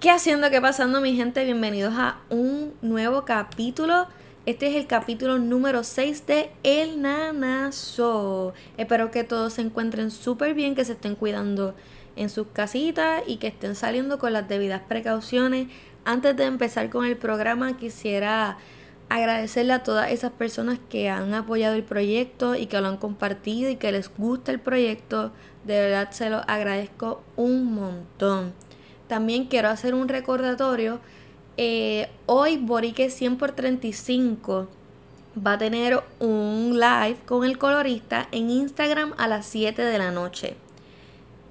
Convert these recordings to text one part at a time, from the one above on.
¿Qué haciendo? ¿Qué pasando mi gente? Bienvenidos a un nuevo capítulo. Este es el capítulo número 6 de El Nanazo. Espero que todos se encuentren súper bien, que se estén cuidando en sus casitas y que estén saliendo con las debidas precauciones. Antes de empezar con el programa quisiera agradecerle a todas esas personas que han apoyado el proyecto y que lo han compartido y que les gusta el proyecto. De verdad se lo agradezco un montón. También quiero hacer un recordatorio. Eh, hoy Borique 100 por 35 va a tener un live con el colorista en Instagram a las 7 de la noche.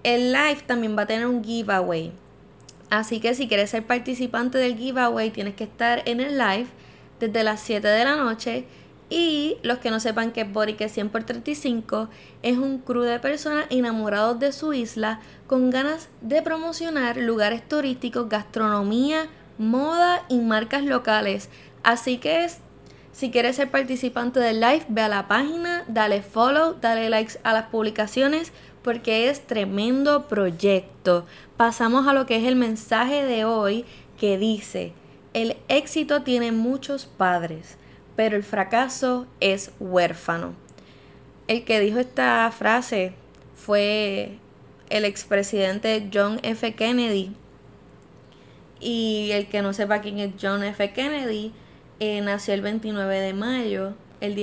El live también va a tener un giveaway. Así que si quieres ser participante del giveaway tienes que estar en el live desde las 7 de la noche y los que no sepan que Borique 100 por 35 es un crew de personas enamorados de su isla con ganas de promocionar lugares turísticos, gastronomía, moda y marcas locales. Así que si quieres ser participante del live, ve a la página, dale follow, dale likes a las publicaciones porque es tremendo proyecto. Pasamos a lo que es el mensaje de hoy que dice, el éxito tiene muchos padres pero el fracaso es huérfano. El que dijo esta frase fue el expresidente John F. Kennedy. Y el que no sepa quién es John F. Kennedy, eh, nació el 29 de mayo, el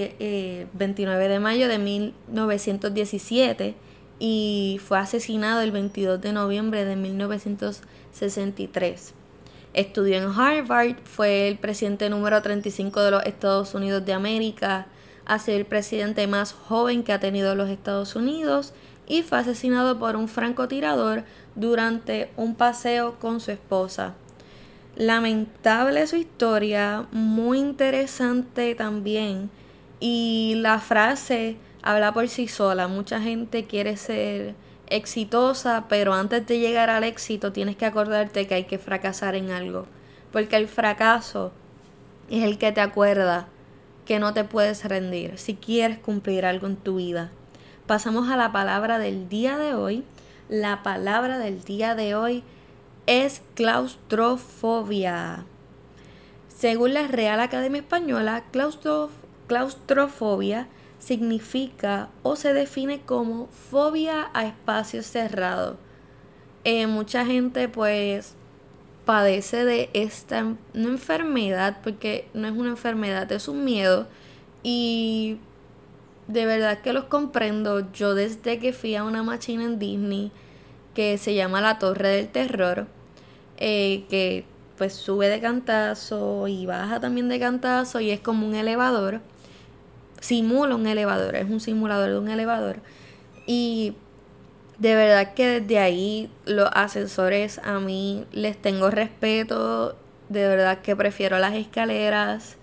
29 eh, de mayo de 1917 y fue asesinado el 22 de noviembre de 1963. Estudió en Harvard, fue el presidente número 35 de los Estados Unidos de América, ha sido el presidente más joven que ha tenido los Estados Unidos y fue asesinado por un francotirador durante un paseo con su esposa. Lamentable su historia, muy interesante también. Y la frase habla por sí sola. Mucha gente quiere ser exitosa, pero antes de llegar al éxito tienes que acordarte que hay que fracasar en algo. Porque el fracaso es el que te acuerda que no te puedes rendir si quieres cumplir algo en tu vida. Pasamos a la palabra del día de hoy. La palabra del día de hoy es claustrofobia. Según la Real Academia Española, claustrofobia significa o se define como fobia a espacios cerrados. Eh, mucha gente pues padece de esta no enfermedad, porque no es una enfermedad, es un miedo. Y de verdad que los comprendo. Yo desde que fui a una máquina en Disney que se llama La Torre del Terror, eh, que pues sube de cantazo y baja también de cantazo y es como un elevador simula un elevador, es un simulador de un elevador. Y de verdad que desde ahí los ascensores a mí les tengo respeto, de verdad que prefiero las escaleras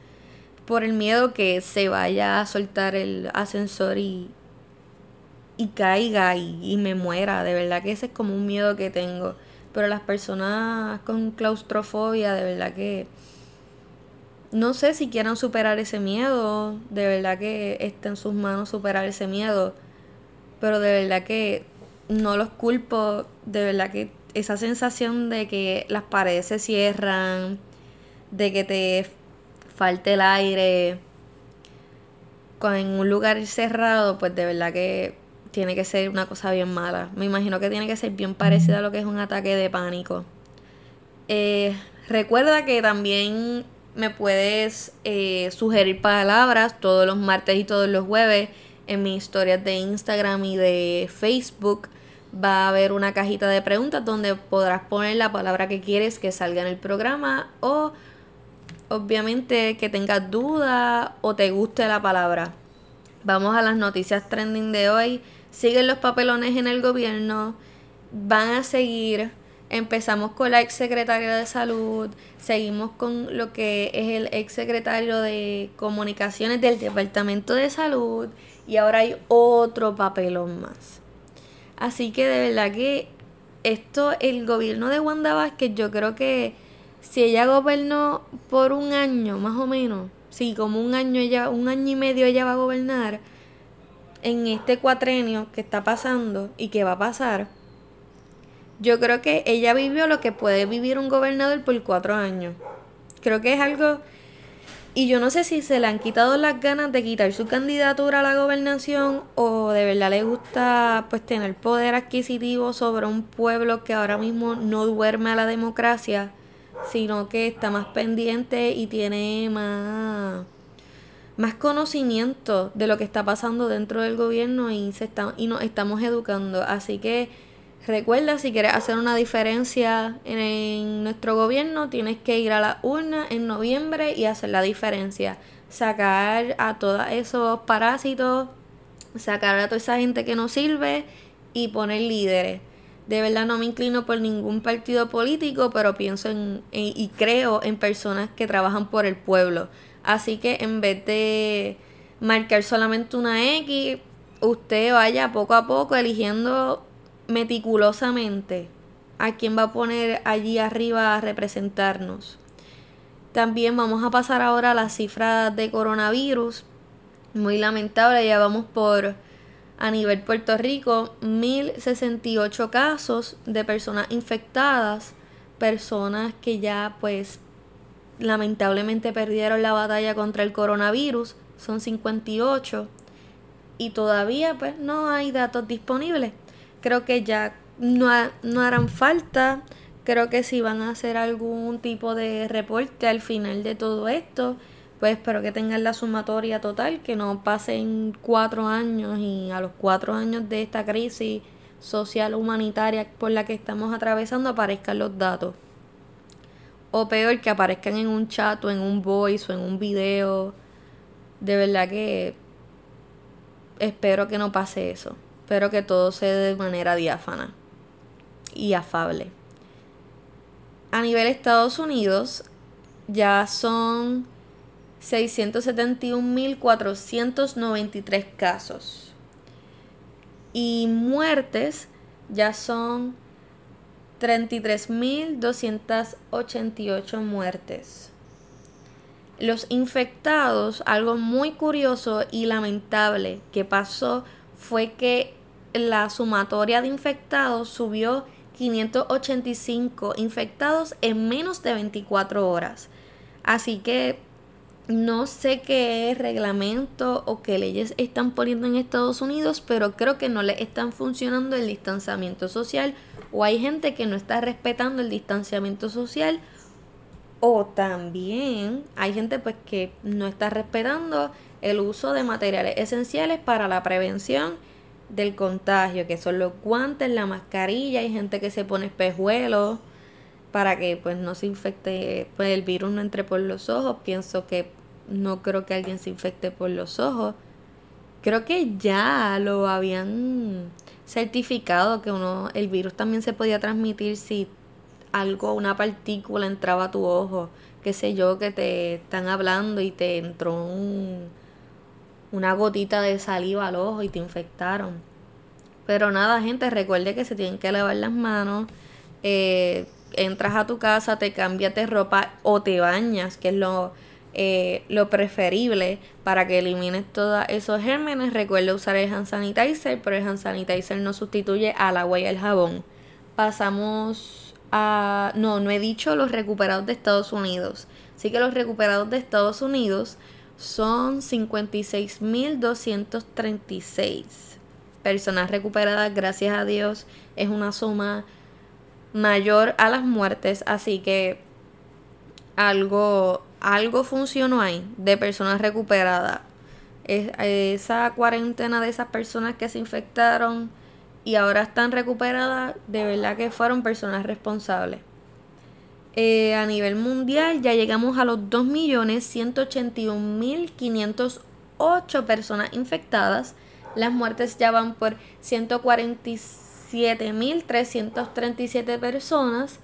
por el miedo que se vaya a soltar el ascensor y, y caiga y, y me muera, de verdad que ese es como un miedo que tengo. Pero las personas con claustrofobia, de verdad que no sé si quieran superar ese miedo, de verdad que está en sus manos superar ese miedo, pero de verdad que no los culpo, de verdad que esa sensación de que las paredes se cierran, de que te falte el aire, en un lugar cerrado, pues de verdad que tiene que ser una cosa bien mala. Me imagino que tiene que ser bien parecida a lo que es un ataque de pánico. Eh, recuerda que también me puedes eh, sugerir palabras todos los martes y todos los jueves en mis historias de Instagram y de Facebook. Va a haber una cajita de preguntas donde podrás poner la palabra que quieres que salga en el programa o obviamente que tengas duda o te guste la palabra. Vamos a las noticias trending de hoy. Siguen los papelones en el gobierno. Van a seguir Empezamos con la ex secretaria de salud, seguimos con lo que es el ex secretario de comunicaciones del departamento de salud y ahora hay otro papelón más. Así que de verdad que esto, el gobierno de Wanda Vázquez, yo creo que si ella gobernó por un año más o menos, sí, como un año ella, un año y medio ella va a gobernar, en este cuatrenio que está pasando y que va a pasar, yo creo que ella vivió lo que puede vivir un gobernador por cuatro años. Creo que es algo... Y yo no sé si se le han quitado las ganas de quitar su candidatura a la gobernación o de verdad le gusta pues tener poder adquisitivo sobre un pueblo que ahora mismo no duerme a la democracia, sino que está más pendiente y tiene más más conocimiento de lo que está pasando dentro del gobierno y se está, y nos estamos educando. Así que Recuerda, si quieres hacer una diferencia en nuestro gobierno, tienes que ir a la urna en noviembre y hacer la diferencia. Sacar a todos esos parásitos, sacar a toda esa gente que no sirve y poner líderes. De verdad no me inclino por ningún partido político, pero pienso en, y creo en personas que trabajan por el pueblo. Así que en vez de marcar solamente una X, usted vaya poco a poco eligiendo meticulosamente a quién va a poner allí arriba a representarnos. También vamos a pasar ahora a las cifras de coronavirus. Muy lamentable, ya vamos por a nivel Puerto Rico 1068 casos de personas infectadas, personas que ya pues lamentablemente perdieron la batalla contra el coronavirus, son 58 y todavía pues no hay datos disponibles creo que ya no, no harán falta. Creo que si van a hacer algún tipo de reporte al final de todo esto, pues espero que tengan la sumatoria total, que no pasen cuatro años y a los cuatro años de esta crisis social humanitaria por la que estamos atravesando aparezcan los datos. O peor, que aparezcan en un chat o en un voice o en un video. De verdad que espero que no pase eso. Espero que todo sea de manera diáfana y afable. A nivel Estados Unidos ya son 671.493 casos. Y muertes ya son 33.288 muertes. Los infectados, algo muy curioso y lamentable que pasó fue que la sumatoria de infectados subió 585 infectados en menos de 24 horas. Así que no sé qué reglamento o qué leyes están poniendo en Estados Unidos, pero creo que no le están funcionando el distanciamiento social o hay gente que no está respetando el distanciamiento social o también hay gente pues que no está respetando el uso de materiales esenciales para la prevención del contagio, que son los guantes, la mascarilla, hay gente que se pone espejuelos para que pues no se infecte, pues el virus no entre por los ojos. Pienso que no creo que alguien se infecte por los ojos. Creo que ya lo habían certificado que uno el virus también se podía transmitir si algo, una partícula entraba a tu ojo, qué sé yo, que te están hablando y te entró un una gotita de saliva al ojo y te infectaron. Pero nada, gente, recuerde que se tienen que lavar las manos. Eh, entras a tu casa, te cambias de ropa o te bañas, que es lo, eh, lo preferible para que elimines todos esos gérmenes. Recuerda usar el hand sanitizer, pero el hand sanitizer no sustituye al agua y el jabón. Pasamos a... No, no he dicho los recuperados de Estados Unidos. Así que los recuperados de Estados Unidos son 56.236 personas recuperadas, gracias a Dios, es una suma mayor a las muertes, así que algo, algo funcionó ahí de personas recuperadas. esa cuarentena de esas personas que se infectaron y ahora están recuperadas, de verdad que fueron personas responsables. Eh, a nivel mundial ya llegamos a los 2.181.508 personas infectadas. Las muertes ya van por 147.337 personas.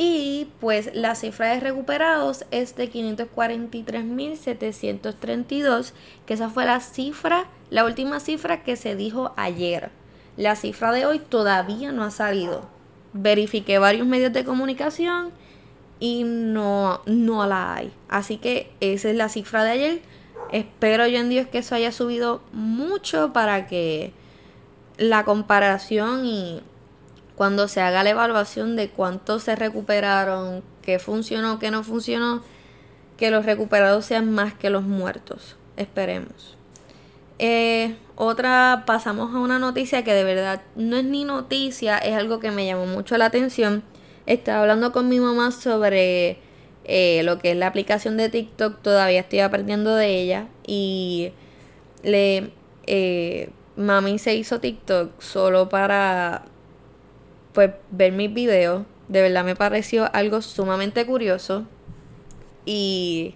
Y pues la cifra de recuperados es de 543.732, que esa fue la cifra, la última cifra que se dijo ayer. La cifra de hoy todavía no ha salido. Verifiqué varios medios de comunicación y no, no la hay. Así que esa es la cifra de ayer. Espero yo en Dios que eso haya subido mucho para que la comparación y cuando se haga la evaluación de cuántos se recuperaron, qué funcionó, qué no funcionó, que los recuperados sean más que los muertos. Esperemos. Eh, otra, pasamos a una noticia que de verdad no es ni noticia, es algo que me llamó mucho la atención. Estaba hablando con mi mamá sobre eh, lo que es la aplicación de TikTok, todavía estoy aprendiendo de ella y le eh, mami se hizo TikTok solo para pues ver mis videos. De verdad me pareció algo sumamente curioso y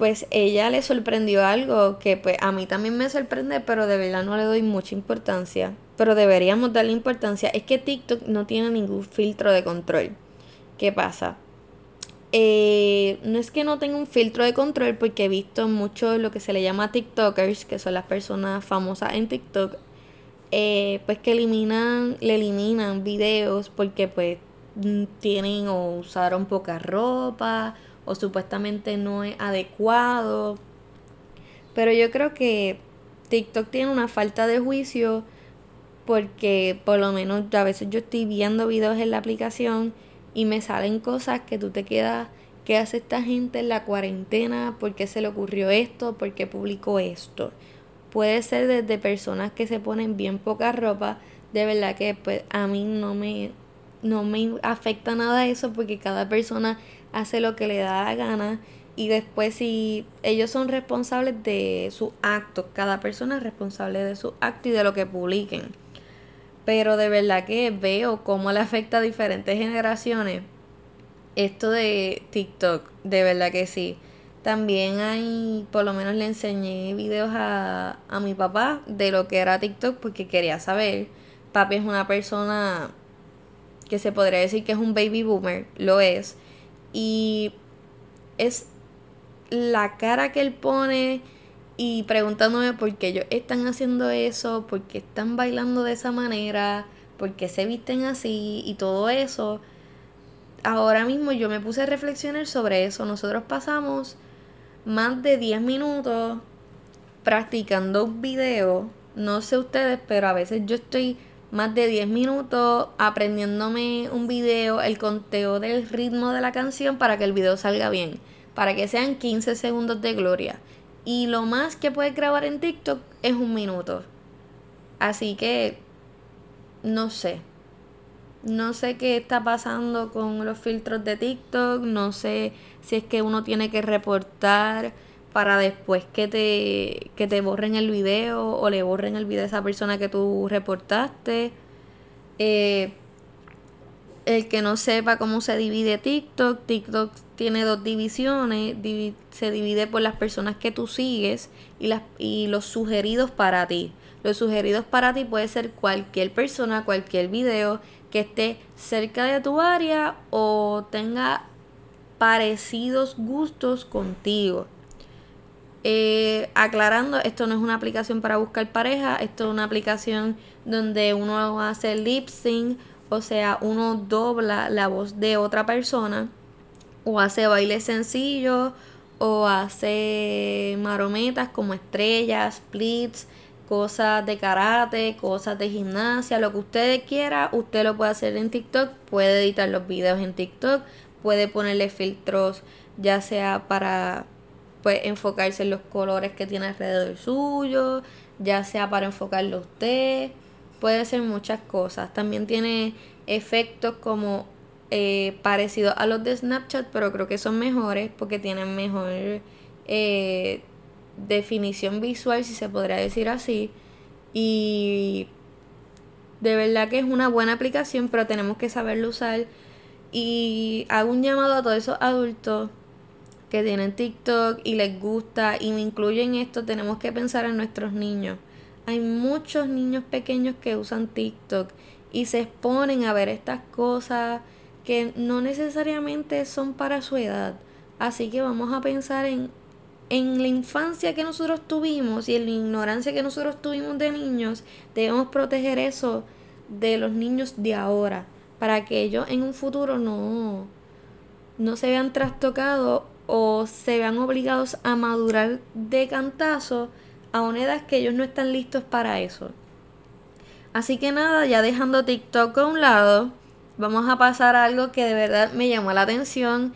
pues ella le sorprendió algo que pues a mí también me sorprende, pero de verdad no le doy mucha importancia. Pero deberíamos darle importancia. Es que TikTok no tiene ningún filtro de control. ¿Qué pasa? Eh, no es que no tenga un filtro de control porque he visto mucho lo que se le llama TikTokers, que son las personas famosas en TikTok, eh, pues que eliminan, le eliminan videos porque pues mm, tienen o usaron poca ropa o supuestamente no es adecuado. Pero yo creo que TikTok tiene una falta de juicio porque por lo menos a veces yo estoy viendo videos en la aplicación y me salen cosas que tú te quedas, ¿qué hace esta gente en la cuarentena? ¿Por qué se le ocurrió esto? ¿Por qué publicó esto? Puede ser desde personas que se ponen bien poca ropa, de verdad que pues a mí no me, no me afecta nada eso porque cada persona hace lo que le da la gana y después si ellos son responsables de sus actos, cada persona es responsable de su acto y de lo que publiquen. Pero de verdad que veo cómo le afecta a diferentes generaciones esto de TikTok, de verdad que sí. También hay, por lo menos le enseñé videos a, a mi papá de lo que era TikTok porque quería saber. Papi es una persona que se podría decir que es un baby boomer, lo es y es la cara que él pone y preguntándome por qué ellos están haciendo eso, por qué están bailando de esa manera, por qué se visten así y todo eso. Ahora mismo yo me puse a reflexionar sobre eso. Nosotros pasamos más de 10 minutos practicando un video. No sé ustedes, pero a veces yo estoy más de 10 minutos aprendiéndome un video, el conteo del ritmo de la canción para que el video salga bien, para que sean 15 segundos de gloria. Y lo más que puedes grabar en TikTok es un minuto. Así que, no sé. No sé qué está pasando con los filtros de TikTok, no sé si es que uno tiene que reportar para después que te, que te borren el video o le borren el video a esa persona que tú reportaste. Eh, el que no sepa cómo se divide TikTok, TikTok tiene dos divisiones, se divide por las personas que tú sigues y, las, y los sugeridos para ti. Los sugeridos para ti puede ser cualquier persona, cualquier video que esté cerca de tu área o tenga parecidos gustos contigo. Eh, aclarando, esto no es una aplicación para buscar pareja, esto es una aplicación donde uno hace lip sync, o sea, uno dobla la voz de otra persona, o hace bailes sencillos, o hace marometas como estrellas, splits, cosas de karate, cosas de gimnasia, lo que usted quiera, usted lo puede hacer en TikTok, puede editar los videos en TikTok, puede ponerle filtros ya sea para pues enfocarse en los colores que tiene alrededor suyo, ya sea para enfocarlo a usted, puede ser muchas cosas. También tiene efectos como eh, parecidos a los de Snapchat, pero creo que son mejores porque tienen mejor eh, definición visual, si se podría decir así. Y de verdad que es una buena aplicación, pero tenemos que saberlo usar. Y hago un llamado a todos esos adultos que tienen TikTok y les gusta y me incluyen esto, tenemos que pensar en nuestros niños. Hay muchos niños pequeños que usan TikTok y se exponen a ver estas cosas que no necesariamente son para su edad. Así que vamos a pensar en, en la infancia que nosotros tuvimos y en la ignorancia que nosotros tuvimos de niños. Debemos proteger eso de los niños de ahora para que ellos en un futuro no, no se vean trastocados o se vean obligados a madurar de cantazo a una edad que ellos no están listos para eso. Así que nada, ya dejando TikTok a un lado, vamos a pasar algo que de verdad me llamó la atención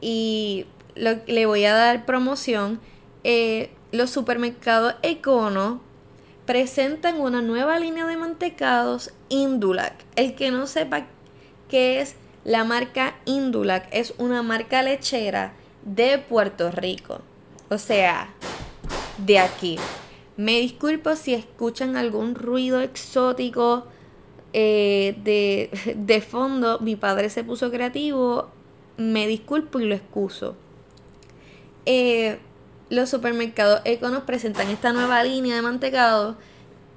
y le voy a dar promoción. Eh, los supermercados Econo presentan una nueva línea de mantecados Indulac. El que no sepa qué es la marca Indulac, es una marca lechera de Puerto Rico. O sea, de aquí. Me disculpo si escuchan algún ruido exótico eh, de, de fondo. Mi padre se puso creativo. Me disculpo y lo excuso. Eh, los supermercados Eco nos presentan esta nueva línea de mantecado.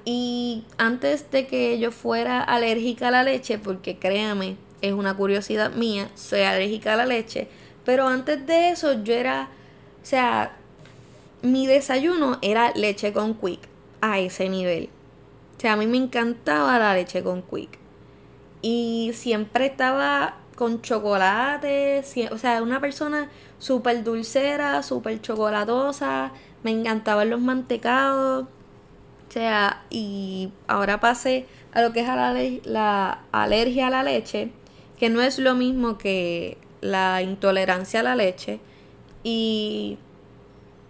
Y antes de que yo fuera alérgica a la leche, porque créame, es una curiosidad mía, soy alérgica a la leche. Pero antes de eso yo era, o sea, mi desayuno era leche con quick, a ese nivel. O sea, a mí me encantaba la leche con quick. Y siempre estaba con chocolate, o sea, una persona súper dulcera, súper chocolatosa, me encantaban los mantecados, o sea, y ahora pasé a lo que es la, la alergia a la leche, que no es lo mismo que la intolerancia a la leche, y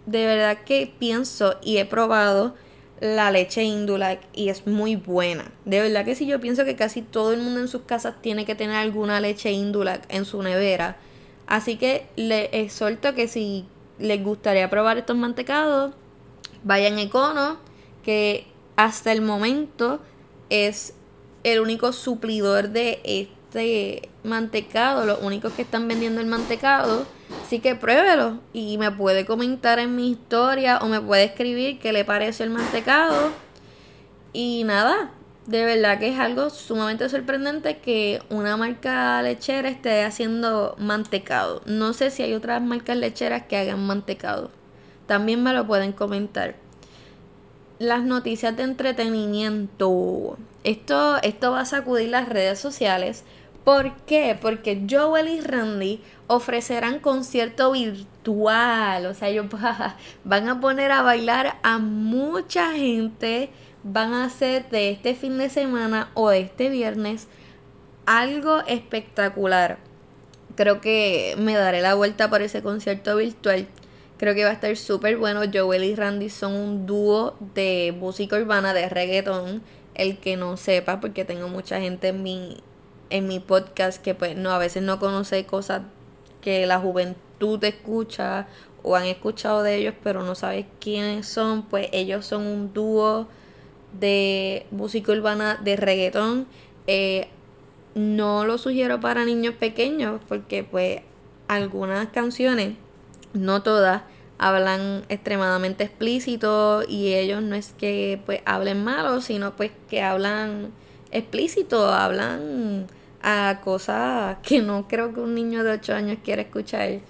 de verdad que pienso y he probado la leche Indulac y es muy buena. De verdad que sí, yo pienso que casi todo el mundo en sus casas tiene que tener alguna leche Indulac en su nevera. Así que les exhorto que si les gustaría probar estos mantecados, vayan a Econo, que hasta el momento es el único suplidor de este mantecado, los únicos que están vendiendo el mantecado. Así que pruébelo y me puede comentar en mi historia o me puede escribir qué le parece el mantecado. Y nada, de verdad que es algo sumamente sorprendente que una marca lechera esté haciendo mantecado. No sé si hay otras marcas lecheras que hagan mantecado. También me lo pueden comentar. Las noticias de entretenimiento. Esto, esto va a sacudir las redes sociales ¿Por qué? Porque Joel y Randy ofrecerán concierto virtual. O sea, ellos van a poner a bailar a mucha gente. Van a hacer de este fin de semana o de este viernes algo espectacular. Creo que me daré la vuelta por ese concierto virtual. Creo que va a estar súper bueno. Joel y Randy son un dúo de música urbana, de reggaeton. El que no sepa, porque tengo mucha gente en mi en mi podcast que pues no a veces no conoce cosas que la juventud escucha o han escuchado de ellos pero no sabes quiénes son pues ellos son un dúo de música urbana de reggaetón. Eh, no lo sugiero para niños pequeños porque pues algunas canciones no todas hablan extremadamente explícito y ellos no es que pues hablen malo sino pues que hablan explícito hablan a cosas que no creo que un niño de 8 años quiera escuchar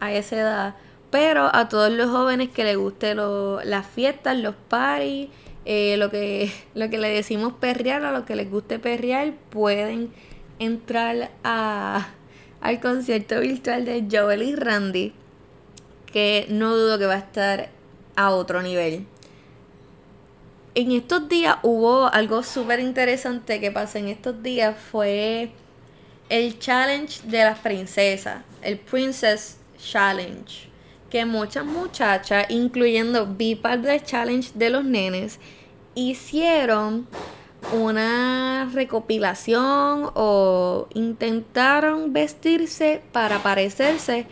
a esa edad. Pero a todos los jóvenes que les guste las fiestas, los parties, eh, lo, que, lo que le decimos perrear, a los que les guste perrear, pueden entrar a, al concierto virtual de Joel y Randy, que no dudo que va a estar a otro nivel en estos días hubo algo súper interesante que pasó en estos días. Fue el challenge de las princesas, el Princess Challenge. Que muchas muchachas, incluyendo vi part del challenge de los nenes, hicieron una recopilación o intentaron vestirse para parecerse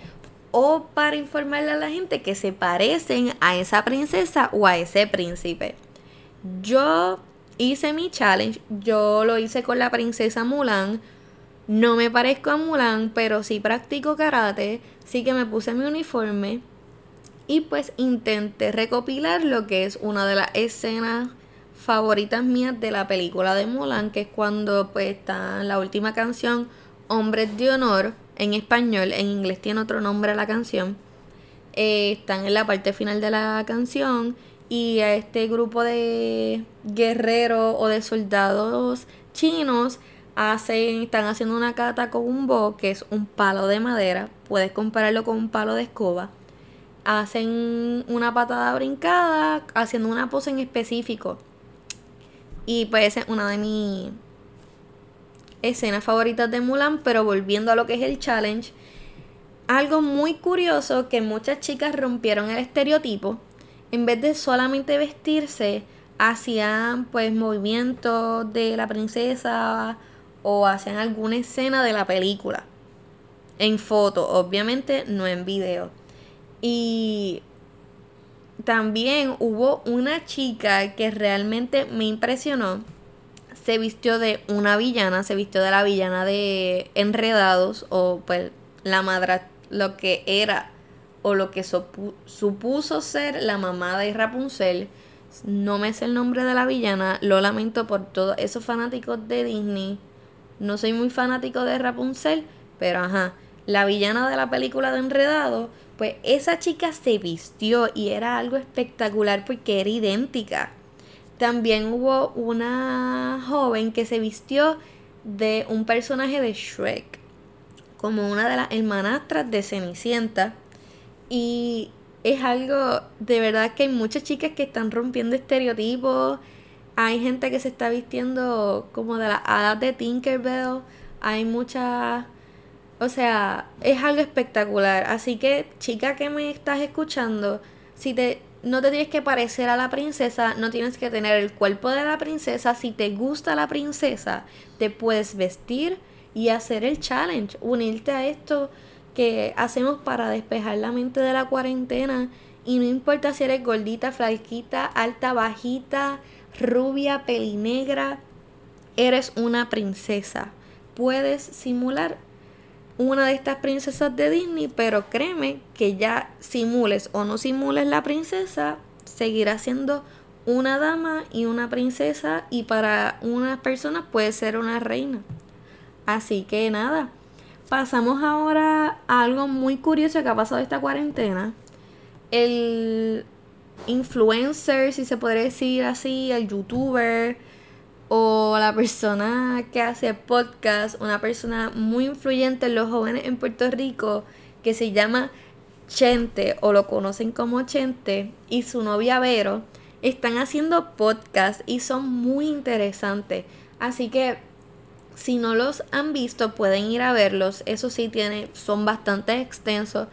o para informarle a la gente que se parecen a esa princesa o a ese príncipe. Yo hice mi challenge, yo lo hice con la princesa Mulan. No me parezco a Mulan, pero sí practico karate, sí que me puse mi uniforme y pues intenté recopilar lo que es una de las escenas favoritas mías de la película de Mulan, que es cuando pues está la última canción Hombres de Honor en español, en inglés tiene otro nombre la canción. Eh, están en la parte final de la canción y a este grupo de guerreros o de soldados chinos hacen, están haciendo una kata con un bo, que es un palo de madera, puedes compararlo con un palo de escoba. Hacen una patada brincada haciendo una pose en específico. Y pues una de mis escenas favoritas de Mulan, pero volviendo a lo que es el challenge, algo muy curioso que muchas chicas rompieron el estereotipo, en vez de solamente vestirse, hacían pues movimientos de la princesa o hacían alguna escena de la película en foto, obviamente no en video. Y también hubo una chica que realmente me impresionó. Se vistió de una villana, se vistió de la villana de Enredados o pues la madre, lo que era o lo que supuso ser la mamá de Rapunzel. No me sé el nombre de la villana, lo lamento por todos esos fanáticos de Disney. No soy muy fanático de Rapunzel, pero ajá, la villana de la película de Enredado, pues esa chica se vistió y era algo espectacular porque era idéntica. También hubo una joven que se vistió de un personaje de Shrek, como una de las hermanastras de Cenicienta. Y es algo, de verdad que hay muchas chicas que están rompiendo estereotipos. Hay gente que se está vistiendo como de la hadas de Tinkerbell. Hay muchas o sea, es algo espectacular. Así que, chica que me estás escuchando, si te no te tienes que parecer a la princesa, no tienes que tener el cuerpo de la princesa. Si te gusta la princesa, te puedes vestir y hacer el challenge, unirte a esto que hacemos para despejar la mente de la cuarentena. Y no importa si eres gordita, flaquita, alta, bajita, rubia, pelinegra, eres una princesa. Puedes simular una de estas princesas de Disney, pero créeme que ya simules o no simules la princesa, seguirá siendo una dama y una princesa y para unas personas puede ser una reina. Así que nada, pasamos ahora a algo muy curioso que ha pasado esta cuarentena. El influencer, si se podría decir así, el youtuber, o la persona que hace podcast, una persona muy influyente en los jóvenes en Puerto Rico que se llama Chente o lo conocen como Chente y su novia Vero están haciendo podcast y son muy interesantes. Así que si no los han visto pueden ir a verlos. Eso sí tiene, son bastante extensos.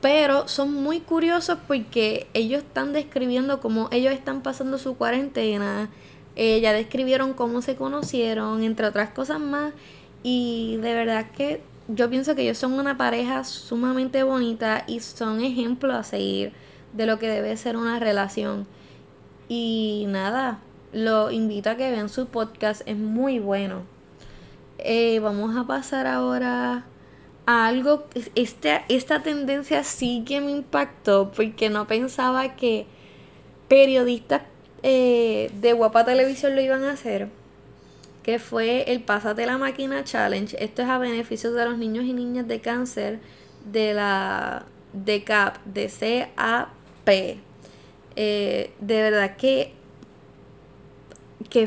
Pero son muy curiosos porque ellos están describiendo cómo ellos están pasando su cuarentena eh, ya describieron cómo se conocieron, entre otras cosas más. Y de verdad que yo pienso que ellos son una pareja sumamente bonita y son ejemplos a seguir de lo que debe ser una relación. Y nada, lo invito a que vean su podcast, es muy bueno. Vamos a pasar ahora a algo, este, esta tendencia sí que me impactó porque no pensaba que periodistas eh, de Guapa Televisión lo iban a hacer, que fue el Pásate la Máquina Challenge. Esto es a beneficio de los niños y niñas de cáncer de la DCAP, de CAP. Eh, de verdad que que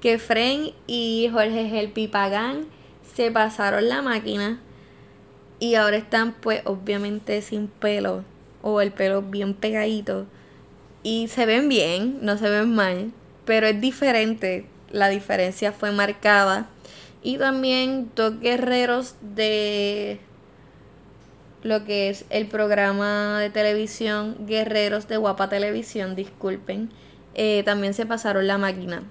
que Fren y Jorge El Pipagán se pasaron la máquina y ahora están pues obviamente sin pelo o el pelo bien pegadito y se ven bien, no se ven mal, pero es diferente. La diferencia fue marcada. Y también dos guerreros de lo que es el programa de televisión Guerreros de Guapa Televisión, disculpen, eh, también se pasaron la máquina.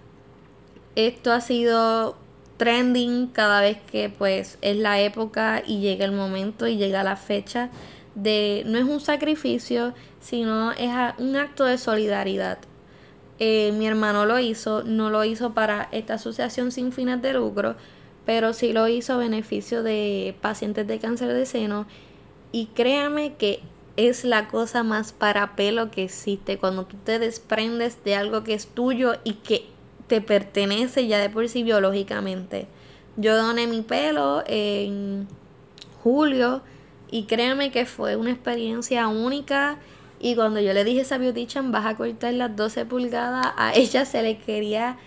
Esto ha sido trending cada vez que pues es la época y llega el momento y llega la fecha de no es un sacrificio, sino es un acto de solidaridad. Eh, mi hermano lo hizo, no lo hizo para esta asociación sin fines de lucro, pero sí lo hizo a beneficio de pacientes de cáncer de seno. Y créame que es la cosa más para pelo que existe cuando tú te desprendes de algo que es tuyo y que te pertenece ya de por sí biológicamente. Yo doné mi pelo en julio y créame que fue una experiencia única. Y cuando yo le dije a esa beautician, vas a cortar las 12 pulgadas, a ella se le quería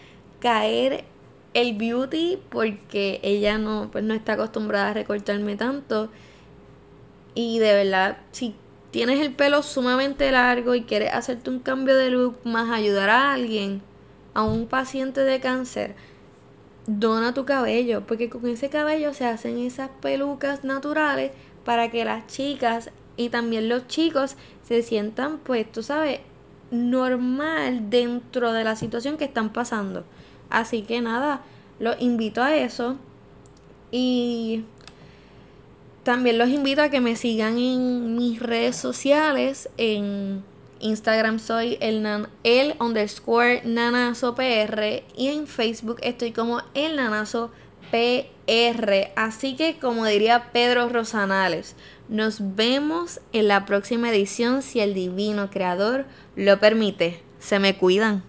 caer el beauty porque ella no, pues no está acostumbrada a recortarme tanto. Y de verdad, si tienes el pelo sumamente largo y quieres hacerte un cambio de look más ayudar a alguien, a un paciente de cáncer, dona tu cabello, porque con ese cabello se hacen esas pelucas naturales para que las chicas y también los chicos se sientan, pues, tú sabes, normal dentro de la situación que están pasando. Así que nada, los invito a eso. Y también los invito a que me sigan en mis redes sociales. En Instagram soy el, nan, el underscore nanazo PR. Y en Facebook estoy como el nanazo PR. Así que como diría Pedro Rosanales, nos vemos en la próxima edición si el divino creador lo permite. Se me cuidan.